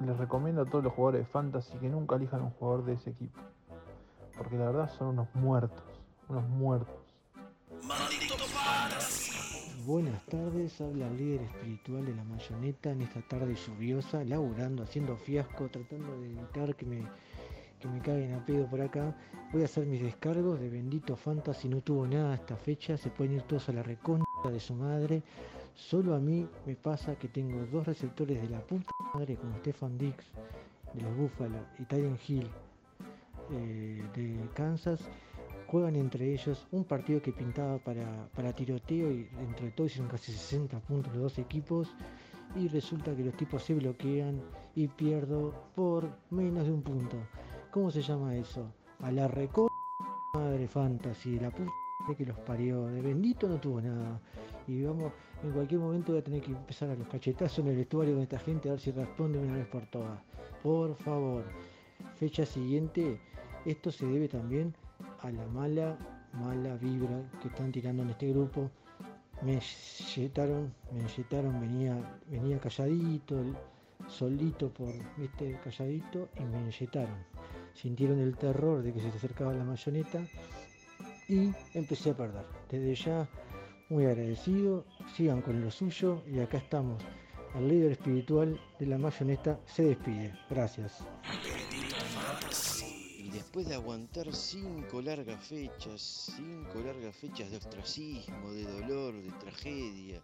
Les recomiendo a todos los jugadores de Fantasy que nunca elijan un jugador de ese equipo. Porque la verdad son unos muertos, unos muertos. Buenas tardes, habla el líder espiritual de la mayoneta en esta tarde lluviosa, laburando, haciendo fiasco, tratando de evitar que me, que me caguen a pedo por acá. Voy a hacer mis descargos de Bendito Fantasy, no tuvo nada esta fecha, se pueden ir todos a la recontra de su madre. Solo a mí me pasa que tengo dos receptores de la puta madre como Stefan Dix de los Buffalo y Tyron Hill eh, de Kansas juegan entre ellos un partido que pintaba para, para tiroteo y entre todos hicieron casi 60 puntos los dos equipos y resulta que los tipos se bloquean y pierdo por menos de un punto. ¿Cómo se llama eso? A la reco madre fantasy, la puta que los parió, de bendito no tuvo nada. Y vamos, en cualquier momento voy a tener que empezar a los cachetazos en el vestuario con esta gente a ver si responde una vez por todas. Por favor. Fecha siguiente, esto se debe también a la mala, mala vibra que están tirando en este grupo. Me yetaron, me yetaron, venía, venía calladito, solito por, viste, calladito, y me yetaron. Sintieron el terror de que se acercaba la mayoneta y empecé a perder. Desde ya, muy agradecido, sigan con lo suyo y acá estamos. El líder espiritual de la mayoneta se despide. Gracias. Después de aguantar cinco largas fechas, cinco largas fechas de ostracismo, de dolor, de tragedia,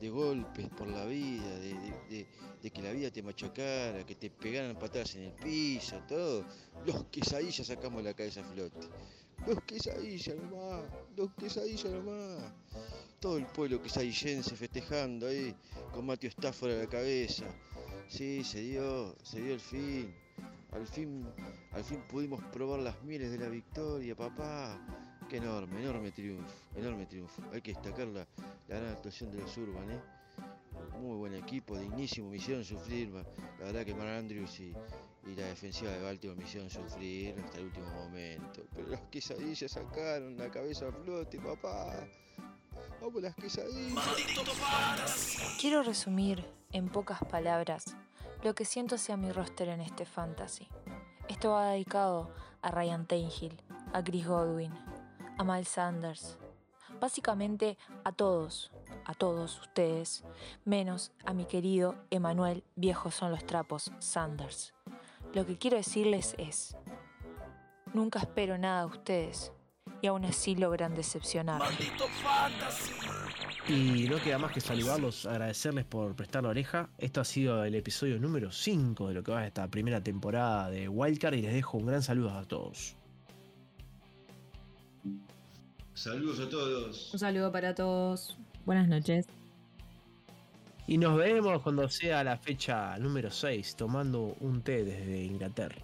de golpes por la vida, de que la vida te machacara, que te pegaran patadas en el piso, todo, los quesadillas sacamos la cabeza a flote. Los quesadillas nomás, los quesadillas nomás. Todo el pueblo quesadillense festejando ahí, con Mateo Stafford a la cabeza. Sí, se dio, se dio el fin. Al fin, al fin pudimos probar las mieles de la victoria, papá. Qué enorme, enorme triunfo, enorme triunfo. Hay que destacar la, la gran actuación de los Urban, ¿eh? Muy buen equipo, dignísimo, me hicieron sufrir. La verdad que Mark Andrews y, y la defensiva de Baltimore me hicieron sufrir hasta el último momento. Pero las quesadillas sacaron la cabeza a flote, papá. Vamos las quesadillas. Quiero resumir en pocas palabras lo que siento hacia mi roster en este fantasy. Esto va dedicado a Ryan Tannehill, a Chris Godwin, a Miles Sanders, básicamente a todos, a todos ustedes, menos a mi querido Emanuel Viejos son los trapos Sanders. Lo que quiero decirles es, nunca espero nada de ustedes y aún así logran decepcionar. Y no queda más que saludarlos, agradecerles por prestar la oreja. Esto ha sido el episodio número 5 de lo que va a esta primera temporada de Wildcard y les dejo un gran saludo a todos. Saludos a todos. Un saludo para todos. Buenas noches. Y nos vemos cuando sea la fecha número 6 tomando un té desde Inglaterra.